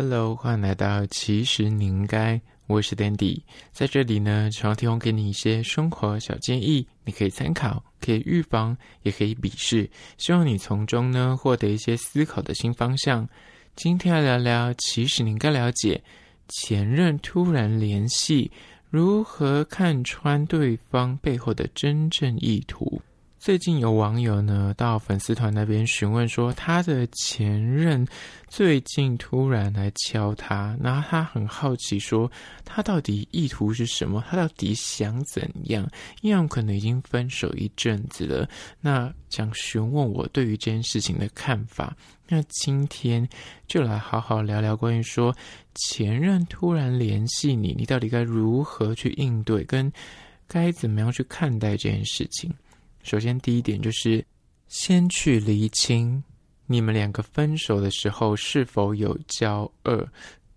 Hello，欢迎来到其实你应该，我是 Dandy，在这里呢，常提供给你一些生活小建议，你可以参考，可以预防，也可以鄙视，希望你从中呢获得一些思考的新方向。今天来聊聊，其实你应该了解，前任突然联系，如何看穿对方背后的真正意图。最近有网友呢到粉丝团那边询问说，他的前任最近突然来敲他，然后他很好奇说，他到底意图是什么？他到底想怎样？因为可能已经分手一阵子了，那想询问我对于这件事情的看法。那今天就来好好聊聊关于说前任突然联系你，你到底该如何去应对，跟该怎么样去看待这件事情。首先，第一点就是先去厘清你们两个分手的时候是否有交恶。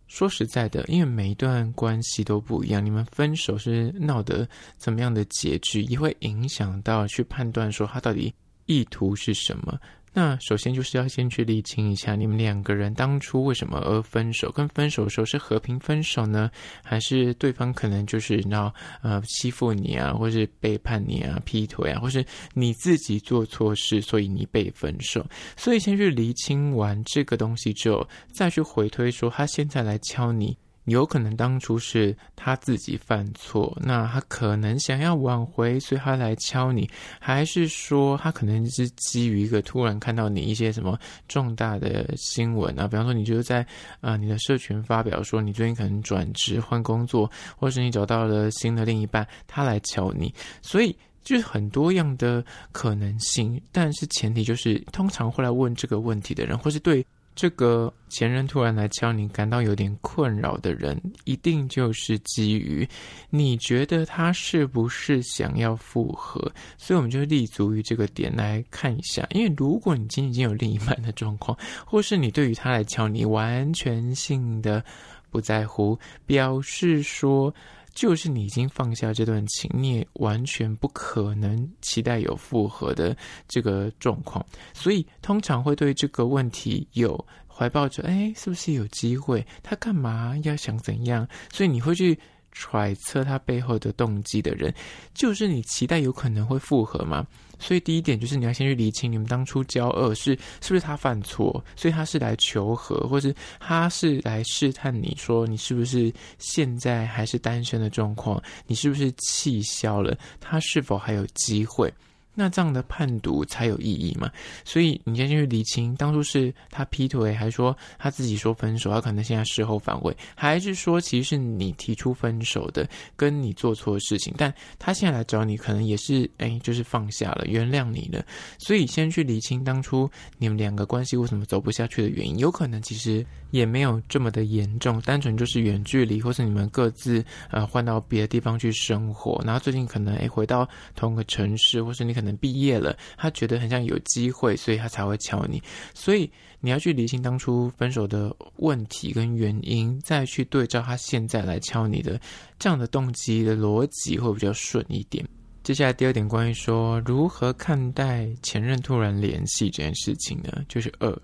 说实在的，因为每一段关系都不一样，你们分手是闹得怎么样的结局，也会影响到去判断说他到底意图是什么。那首先就是要先去厘清一下，你们两个人当初为什么而分手？跟分手的时候是和平分手呢，还是对方可能就是然后呃欺负你啊，或是背叛你啊、劈腿啊，或是你自己做错事，所以你被分手？所以先去厘清完这个东西之后，再去回推说他现在来敲你。有可能当初是他自己犯错，那他可能想要挽回，所以他来敲你，还是说他可能是基于一个突然看到你一些什么重大的新闻啊？比方说，你就是在啊、你的社群发表说你最近可能转职换工作，或是你找到了新的另一半，他来敲你，所以就是很多样的可能性。但是前提就是，通常会来问这个问题的人，或是对。这个前任突然来敲你，感到有点困扰的人，一定就是基于你觉得他是不是想要复合，所以我们就立足于这个点来看一下。因为如果你今天已经有另一半的状况，或是你对于他来敲你完全性的不在乎，表示说。就是你已经放下这段情，你也完全不可能期待有复合的这个状况，所以通常会对这个问题有怀抱着，哎，是不是有机会？他干嘛要想怎样？所以你会去揣测他背后的动机的人，就是你期待有可能会复合吗？所以第一点就是你要先去理清，你们当初交恶是是不是他犯错，所以他是来求和，或是他是来试探你说你是不是现在还是单身的状况，你是不是气消了，他是否还有机会？那这样的判读才有意义嘛？所以你先去厘清，当初是他劈腿，还是说他自己说分手？他可能现在事后反悔，还是说其实是你提出分手的，跟你做错事情，但他现在来找你，可能也是哎，就是放下了，原谅你了。所以先去厘清当初你们两个关系为什么走不下去的原因，有可能其实也没有这么的严重，单纯就是远距离，或是你们各自呃换到别的地方去生活，然后最近可能哎回到同个城市，或是你可可能毕业了，他觉得很像有机会，所以他才会敲你。所以你要去理清当初分手的问题跟原因，再去对照他现在来敲你的这样的动机的逻辑，会比较顺一点。接下来第二点，关于说如何看待前任突然联系这件事情呢？就是二，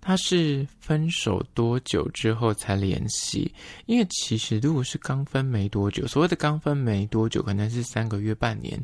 他是分手多久之后才联系？因为其实如果是刚分没多久，所谓的刚分没多久，可能是三个月、半年。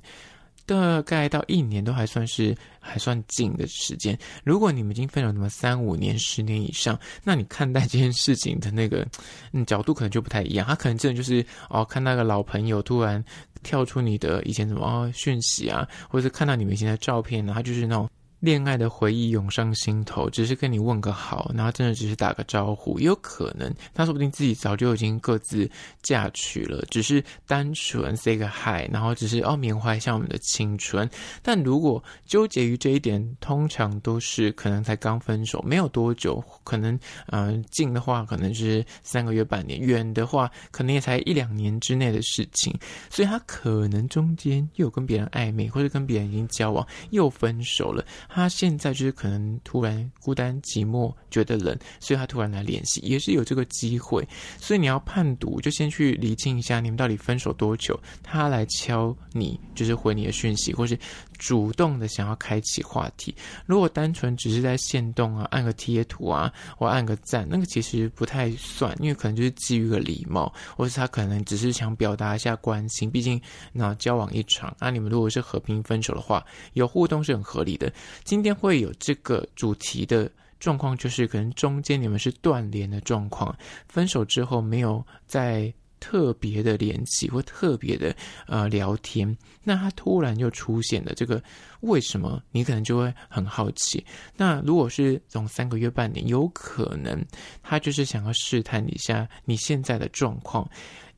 大概到一年都还算是还算近的时间。如果你们已经分手那么三五年、十年以上，那你看待这件事情的那个嗯角度可能就不太一样。他可能真的就是哦，看那个老朋友突然跳出你的以前什么哦讯息啊，或者是看到你们以前的照片呢，他就是那种。恋爱的回忆涌上心头，只是跟你问个好，然后真的只是打个招呼，也有可能他说不定自己早就已经各自嫁娶了，只是单纯 say 个 hi，然后只是哦缅怀一下我们的青春。但如果纠结于这一点，通常都是可能才刚分手没有多久，可能嗯、近的话可能是三个月半年，远的话可能也才一两年之内的事情，所以他可能中间又跟别人暧昧，或者跟别人已经交往又分手了。他现在就是可能突然孤单寂寞，觉得冷，所以他突然来联系，也是有这个机会。所以你要判读，就先去厘清一下你们到底分手多久，他来敲你，就是回你的讯息，或是主动的想要开启话题。如果单纯只是在限动啊，按个贴图啊，或按个赞，那个其实不太算，因为可能就是基于个礼貌，或是他可能只是想表达一下关心。毕竟那交往一场，那、你们如果是和平分手的话，有互动是很合理的。今天会有这个主题的状况，就是可能中间你们是断联的状况，分手之后没有再特别的联系或特别的呃聊天，那他突然就出现了这个为什么？你可能就会很好奇。那如果是从三个月、半年，有可能他就是想要试探一下你现在的状况。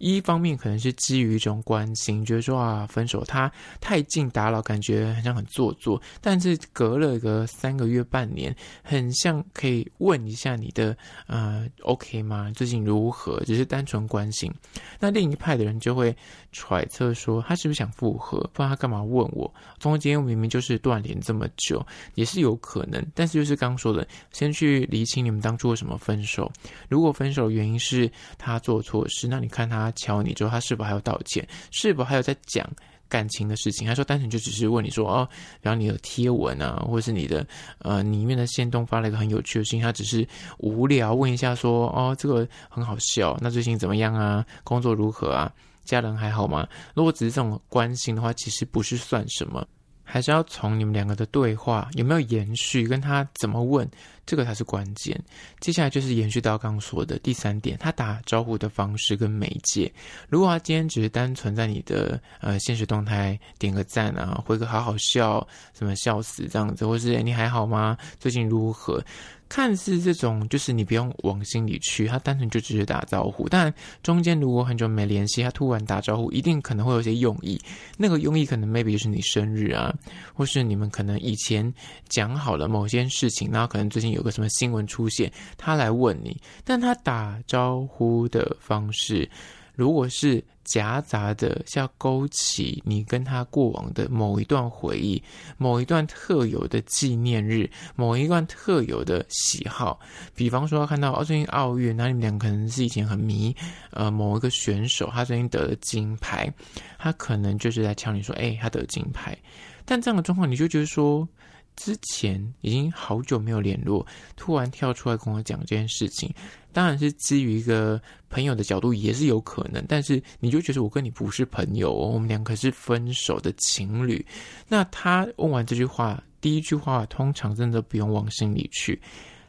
一方面可能是基于一种关心，觉得说啊，分手他太近打扰，感觉好像很做作。但是隔了个三个月、半年，很像可以问一下你的呃，OK 吗？最近如何？只是单纯关心。那另一派的人就会揣测说，他是不是想复合？不然他干嘛问我？中间明明就是断联这么久，也是有可能。但是就是刚说的，先去厘清你们当初为什么分手。如果分手原因是他做错事，那你看他。敲你之后，他是否还要道歉？是否还有在讲感情的事情？他说单纯就只是问你说哦，然后你的贴文啊，或者是你的呃里面的线动发了一个很有趣的信息，他只是无聊问一下说哦，这个很好笑，那最近怎么样啊？工作如何啊？家人还好吗？如果只是这种关心的话，其实不是算什么。还是要从你们两个的对话有没有延续，跟他怎么问，这个才是关键。接下来就是延续到刚刚说的第三点，他打招呼的方式跟媒介。如果他今天只是单纯在你的呃现实动态点个赞啊，回个好好笑，什么笑死这样子，或是你还好吗？最近如何？看似这种就是你不用往心里去，他单纯就只是打招呼。但中间如果很久没联系，他突然打招呼，一定可能会有些用意。那个用意可能 maybe 就是你生日啊，或是你们可能以前讲好了某件事情，然后可能最近有个什么新闻出现，他来问你。但他打招呼的方式，如果是夹杂的，像勾起你跟他过往的某一段回忆，某一段特有的纪念日，某一段特有的喜好。比方说，看到哦，最近奥运，那你们俩可能是以前很迷呃某一个选手，他最近得了金牌，他可能就是在敲你说，哎，他得金牌。但这样的状况，你就觉得说。之前已经好久没有联络，突然跳出来跟我讲这件事情，当然是基于一个朋友的角度，也是有可能。但是你就觉得我跟你不是朋友，我们两个是分手的情侣。那他问完这句话，第一句话通常真的不用往心里去，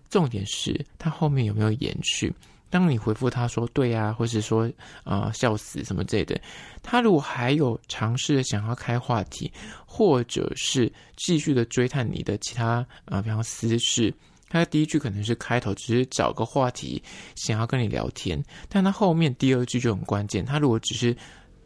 重点是他后面有没有延续。当你回复他说对呀、啊，或是说啊、笑死什么之类的，他如果还有尝试的想要开话题，或者是继续的追探你的其他啊、比方私事，他第一句可能是开头只是找个话题想要跟你聊天，但他后面第二句就很关键，他如果只是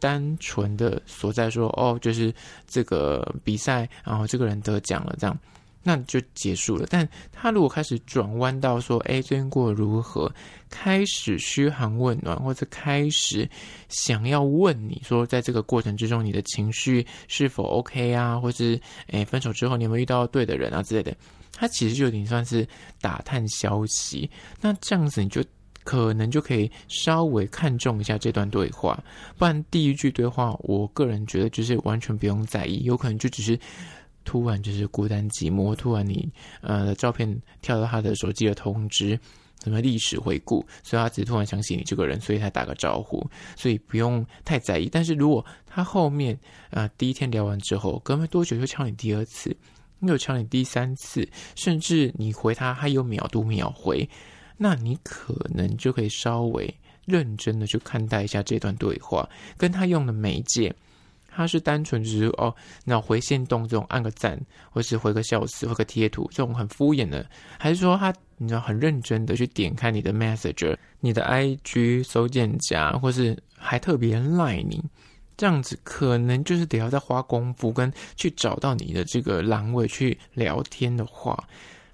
单纯的所在说哦，就是这个比赛，然后这个人得奖了这样。那就结束了。但他如果开始转弯到说：“哎，最近过得如何？”开始嘘寒问暖，或者开始想要问你说，在这个过程之中，你的情绪是否 OK 啊？或是哎，分手之后你有没有遇到对的人啊之类的？他其实就有点算是打探消息。那这样子，你就可能就可以稍微看重一下这段对话。不然第一句对话，我个人觉得就是完全不用在意，有可能就只是。突然就是孤单寂寞，突然你呃照片跳到他的手机的通知，什么历史回顾，所以他只是突然想起你这个人，所以才打个招呼，所以不用太在意。但是如果他后面呃第一天聊完之后，隔没多久就敲你第二次，又敲你第三次，甚至你回他他有秒读秒回，那你可能就可以稍微认真的去看待一下这段对话，跟他用的媒介。他是单纯只是哦，那回线动这种按个赞，或是回个笑死，回个贴图这种很敷衍的，还是说他你知道很认真的去点开你的 Messenger、你的 IG 搜件夹，或是还特别赖你，这样子可能就是得要再花功夫跟去找到你的这个栏位去聊天的话，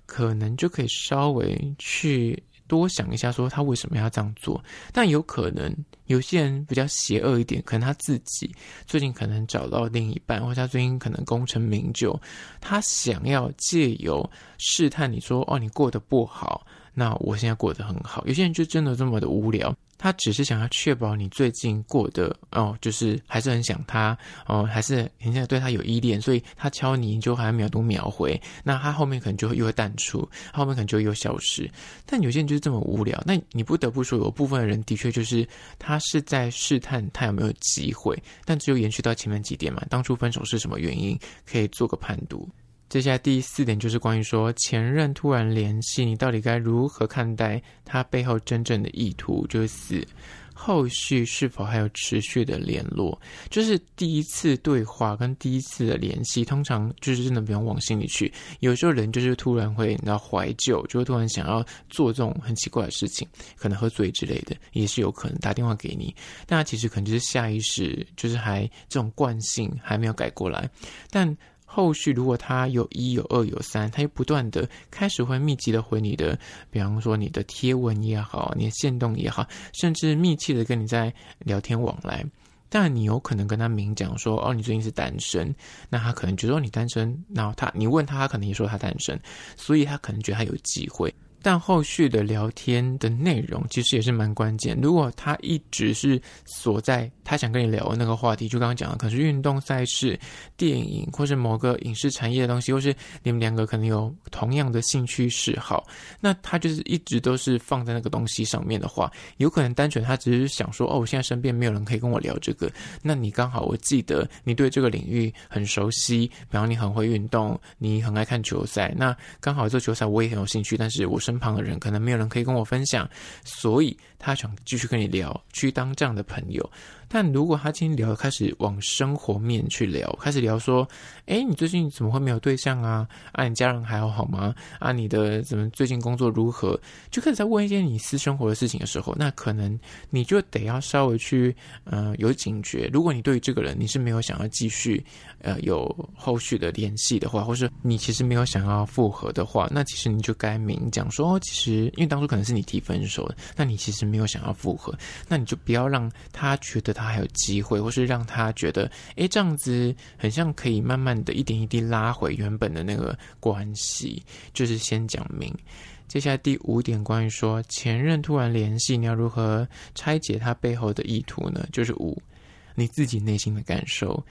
可能就可以稍微去多想一下，说他为什么要这样做。但有可能有些人比较邪恶一点，可能他自己最近可能找到另一半，或者他最近可能功成名就，他想要借由试探你说，哦，你过得不好。那我现在过得很好，有些人就真的这么的无聊，他只是想要确保你最近过得哦，就是还是很想他哦，还是很想对他有依恋，所以他敲你你就还秒读秒回，那他后面可能就会又会淡出，后面可能就又消失。但有些人就是这么无聊，那你不得不说，有部分的人的确就是他是在试探他有没有机会，但只有延续到前面几点嘛，当初分手是什么原因，可以做个判读。接下来第四点就是关于说前任突然联系你，到底该如何看待他背后真正的意图？就是四，后续是否还有持续的联络？就是第一次对话跟第一次的联系，通常就是真的不用往心里去。有时候人就是突然会，你知道怀旧，就会突然想要做这种很奇怪的事情，可能喝醉之类的，也是有可能打电话给你。但他其实可能就是下意识，就是还这种惯性还没有改过来，但。后续如果他有一有二有三，他又不断的开始会密集的回你的，比方说你的贴文也好，你的线动也好，甚至密切的跟你在聊天往来，但你有可能跟他明讲说，哦，你最近是单身，那他可能觉得你单身，然后他你问他，他可能也说他单身，所以他可能觉得他有机会。但后续的聊天的内容其实也是蛮关键。如果他一直是锁在他想跟你聊的那个话题，就刚刚讲的，可能是运动赛事、电影，或是某个影视产业的东西，或是你们两个可能有同样的兴趣嗜好，那他就是一直都是放在那个东西上面的话，有可能单纯他只是想说，哦，我现在身边没有人可以跟我聊这个。那你刚好我记得你对这个领域很熟悉，比方你很会运动，你很爱看球赛，那刚好这球赛我也很有兴趣，但是我身身旁的人可能没有人可以跟我分享，所以他想继续跟你聊，去当这样的朋友。但如果他今天聊，开始往生活面去聊，开始聊说，哎，你最近怎么会没有对象啊？啊，你家人还好好吗？啊，你的怎么最近工作如何？就开始在问一些你私生活的事情的时候，那可能你就得要稍微去，呃，有警觉。如果你对于这个人你是没有想要继续，呃，有后续的联系的话，或是你其实没有想要复合的话，那其实你就该明讲说，哦，其实因为当初可能是你提分手的，那你其实没有想要复合，那你就不要让他觉得。他还有机会，或是让他觉得，哎，这样子很像可以慢慢的一点一滴拉回原本的那个关系，就是先讲明。接下来第五点，关于说前任突然联系，你要如何拆解他背后的意图呢？就是五，你自己内心的感受。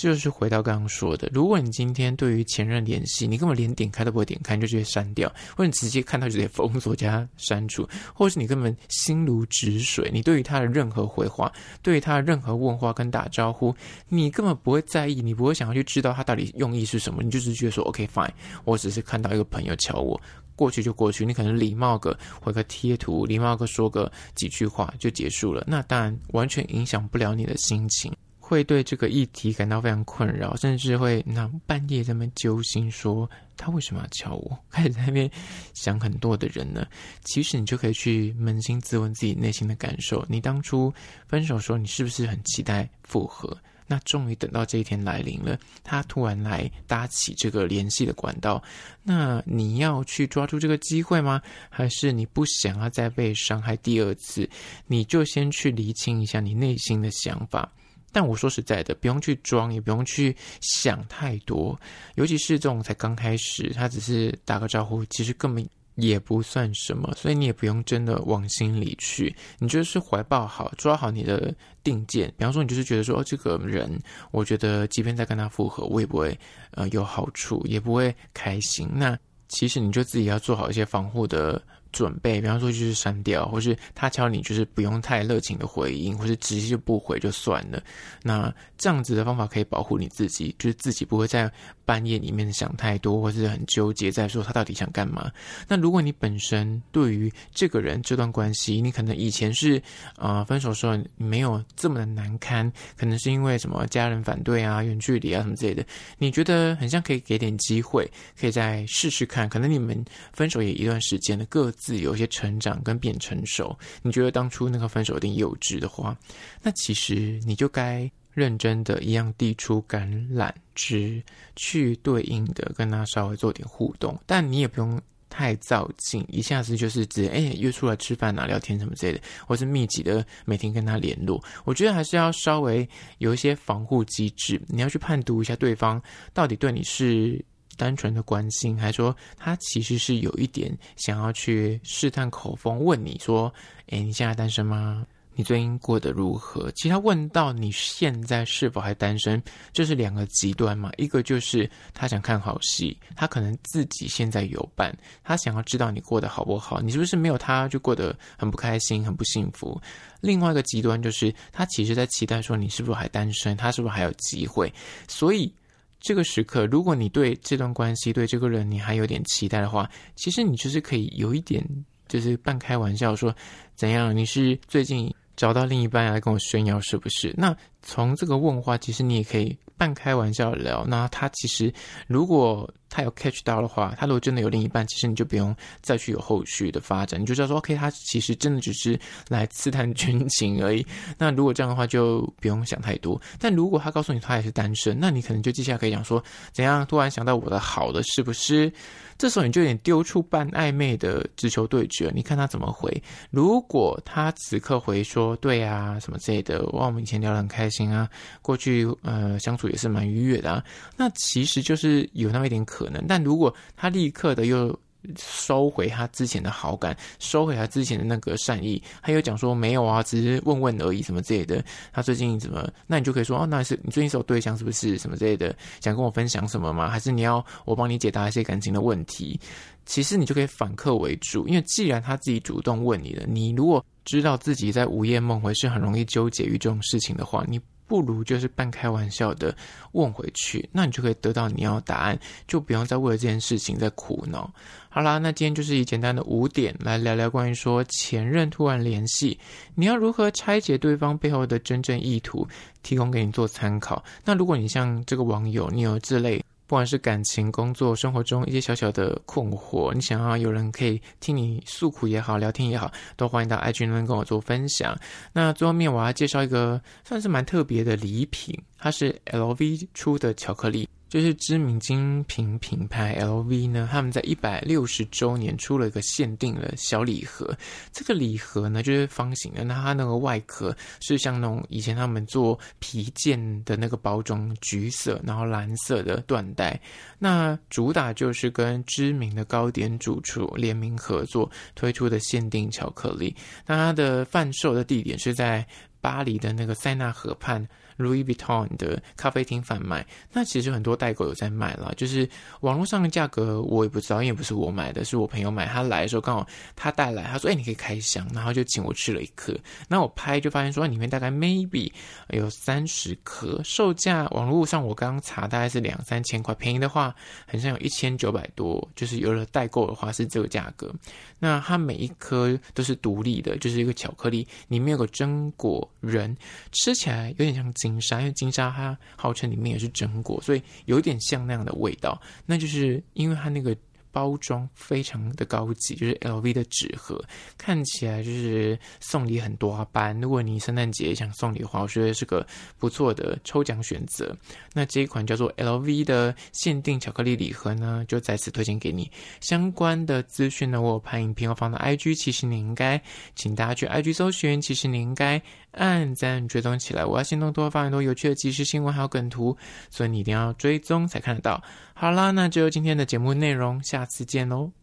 就是回到刚刚说的，如果你今天对于前任联系，你根本连点开都不会点开，你就直接删掉，或者你直接看到就直接封锁加删除，或是你根本心如止水，你对于他的任何回话，对于他的任何问话跟打招呼，你根本不会在意，你不会想要去知道他到底用意是什么，你就只是觉得说 OK fine，我只是看到一个朋友敲我，过去就过去，你可能礼貌个回个贴图，礼貌个说个几句话就结束了，那当然完全影响不了你的心情。会对这个议题感到非常困扰，甚至会那半夜在那边揪心，说他为什么要敲我？开始在那边想很多的人呢。其实你就可以去扪心自问自己内心的感受。你当初分手的时候，你是不是很期待复合？那终于等到这一天来临了，他突然来搭起这个联系的管道，那你要去抓住这个机会吗？还是你不想要再被伤害第二次？你就先去厘清一下你内心的想法。但我说实在的，不用去装，也不用去想太多，尤其是这种才刚开始，他只是打个招呼，其实根本也不算什么，所以你也不用真的往心里去。你就是怀抱好，抓好你的定见。比方说，你就是觉得说，哦，这个人，我觉得即便再跟他复合，我也不会呃有好处，也不会开心。那其实你就自己要做好一些防护的。准备，比方说就是删掉，或是他敲你，就是不用太热情的回应，或是直接就不回就算了。那这样子的方法可以保护你自己，就是自己不会在半夜里面想太多，或是很纠结在说他到底想干嘛。那如果你本身对于这个人这段关系，你可能以前是呃分手时候没有这么的难堪，可能是因为什么家人反对啊、远距离啊什么之类的，你觉得很像可以给点机会，可以再试试看。可能你们分手也一段时间了，各。自有些成长跟变成熟，你觉得当初那个分手有点幼稚的话，那其实你就该认真的一样递出橄榄枝，去对应的跟他稍微做点互动，但你也不用太造进，一下子就是直接哎约出来吃饭啊、聊天什么之类的，或是密集的每天跟他联络。我觉得还是要稍微有一些防护机制，你要去判读一下对方到底对你是单纯的关心，还说他其实是有一点想要去试探口风，问你说：“哎，你现在单身吗？”你最近过得如何？其实他问到你现在是否还单身，这是两个极端嘛。一个就是他想看好戏，他可能自己现在有伴，他想要知道你过得好不好，你是不是没有他就过得很不开心、很不幸福。另外一个极端就是他其实在期待说你是不是还单身，他是不是还有机会。所以这个时刻，如果你对这段关系、对这个人你还有点期待的话，其实你就是可以有一点，就是半开玩笑说怎样？你是最近。找到另一半来跟我炫耀，是不是？那从这个问话，其实你也可以半开玩笑聊。那他其实如果他有 catch 到的话，他如果真的有另一半，其实你就不用再去有后续的发展，你就知道说，OK，他其实真的只是来刺探军情而已。那如果这样的话，就不用想太多。但如果他告诉你他也是单身，那你可能就接下来可以讲说，怎样突然想到我的好的，是不是？这时候你就有点丢出半暧昧的直球对决，你看他怎么回。如果他此刻回说对啊什么之类的，哇，我们以前聊得很开心啊，过去呃相处也是蛮愉悦的啊，那其实就是有那么一点可可能。但如果他立刻的又收回他之前的好感，收回他之前的那个善意，他又讲说没有啊，只是问问而已，什么之类的。他最近怎么？那你就可以说哦，那是你最近是有对象是不是？什么之类的，想跟我分享什么吗？还是你要我帮你解答一些感情的问题？其实你就可以反客为主，因为既然他自己主动问你了，你如果知道自己在午夜梦回是很容易纠结于这种事情的话，你。不如就是半开玩笑的问回去，那你就可以得到你要答案，就不用再为了这件事情在苦恼。好啦，那今天就是以简单的五点来聊聊关于说前任突然联系，你要如何拆解对方背后的真正意图，提供给你做参考。那如果你像这个网友，你有这类。不管是感情、工作、生活中一些小小的困惑，你想要有人可以听你诉苦也好，聊天也好，都欢迎到 IG 那边跟我做分享。那最后面我要介绍一个算是蛮特别的礼品，它是 LV 出的巧克力。就是知名精品品牌 LV 呢，他们在一百六十周年出了一个限定的小礼盒。这个礼盒呢，就是方形的，那它那个外壳是像那种以前他们做皮件的那个包装，橘色然后蓝色的缎带。那主打就是跟知名的糕点主厨联名合作推出的限定巧克力。那它的贩售的地点是在巴黎的那个塞纳河畔。Louis Vuitton 的咖啡厅贩卖，那其实很多代购有在卖啦，就是网络上的价格我也不知道，因为不是我买的，是我朋友买。他来的时候刚好他带来，他说：“哎、你可以开箱。”然后就请我吃了一颗。那我拍就发现说里面大概 maybe 有三十颗，售价网络上我刚刚查大概是两三千块，便宜的话好像有一千九百多，就是有了代购的话是这个价格。那它每一颗都是独立的，就是一个巧克力，里面有个榛果仁，吃起来有点像金沙，因为金沙它号称里面也是榛果，所以有点像那样的味道。那就是因为它那个。包装非常的高级，就是 LV 的纸盒，看起来就是送礼很多般。如果你圣诞节想送礼的话，我觉得是个不错的抽奖选择。那这一款叫做 LV 的限定巧克力礼盒呢，就再次推荐给你。相关的资讯呢，我有拍影片，我放到 IG，其实你应该，请大家去 IG 搜寻，其实你应该按赞追踪起来。我要行动多发很多有趣的即时新闻还有梗图，所以你一定要追踪才看得到。好啦，那就今天的节目内容，下次见喽。